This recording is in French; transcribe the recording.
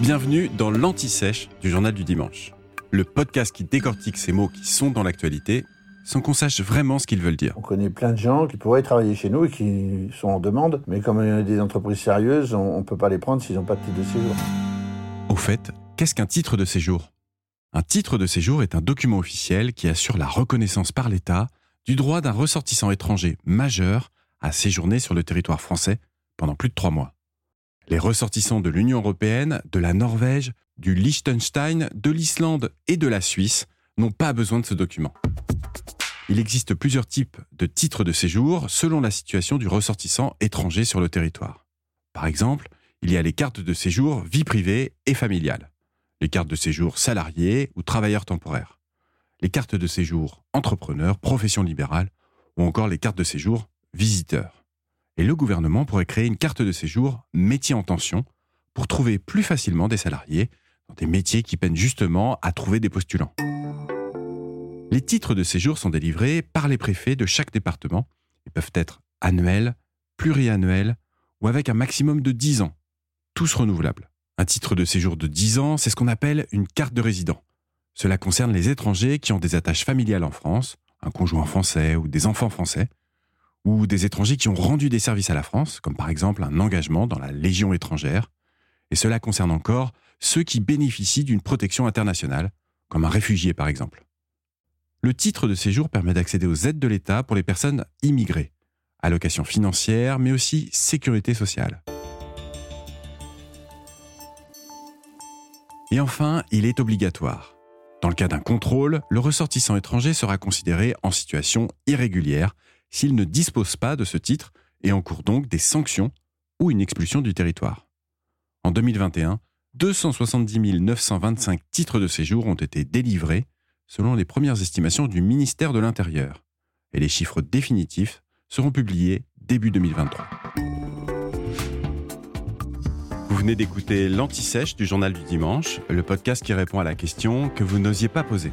Bienvenue dans l'Anti-Sèche du Journal du Dimanche, le podcast qui décortique ces mots qui sont dans l'actualité sans qu'on sache vraiment ce qu'ils veulent dire. On connaît plein de gens qui pourraient travailler chez nous et qui sont en demande, mais comme il y a des entreprises sérieuses, on ne peut pas les prendre s'ils n'ont pas de titre de séjour. Au fait, qu'est-ce qu'un titre de séjour? Un titre de séjour est un document officiel qui assure la reconnaissance par l'État du droit d'un ressortissant étranger majeur à séjourner sur le territoire français pendant plus de trois mois. Les ressortissants de l'Union européenne, de la Norvège, du Liechtenstein, de l'Islande et de la Suisse n'ont pas besoin de ce document. Il existe plusieurs types de titres de séjour selon la situation du ressortissant étranger sur le territoire. Par exemple, il y a les cartes de séjour vie privée et familiale, les cartes de séjour salariés ou travailleurs temporaires, les cartes de séjour entrepreneurs, profession libérale ou encore les cartes de séjour visiteurs. Et le gouvernement pourrait créer une carte de séjour métier en tension pour trouver plus facilement des salariés dans des métiers qui peinent justement à trouver des postulants. Les titres de séjour sont délivrés par les préfets de chaque département et peuvent être annuels, pluriannuels ou avec un maximum de 10 ans, tous renouvelables. Un titre de séjour de 10 ans, c'est ce qu'on appelle une carte de résident. Cela concerne les étrangers qui ont des attaches familiales en France, un conjoint français ou des enfants français, ou des étrangers qui ont rendu des services à la France, comme par exemple un engagement dans la Légion étrangère, et cela concerne encore ceux qui bénéficient d'une protection internationale, comme un réfugié par exemple. Le titre de séjour permet d'accéder aux aides de l'État pour les personnes immigrées, allocations financières, mais aussi sécurité sociale. Et enfin, il est obligatoire. Dans le cas d'un contrôle, le ressortissant étranger sera considéré en situation irrégulière s'il ne dispose pas de ce titre et encourt donc des sanctions ou une expulsion du territoire. En 2021, 270 925 titres de séjour ont été délivrés selon les premières estimations du ministère de l'Intérieur. Et les chiffres définitifs seront publiés début 2023. Vous venez d'écouter l'Anti-Sèche du Journal du Dimanche, le podcast qui répond à la question que vous n'osiez pas poser.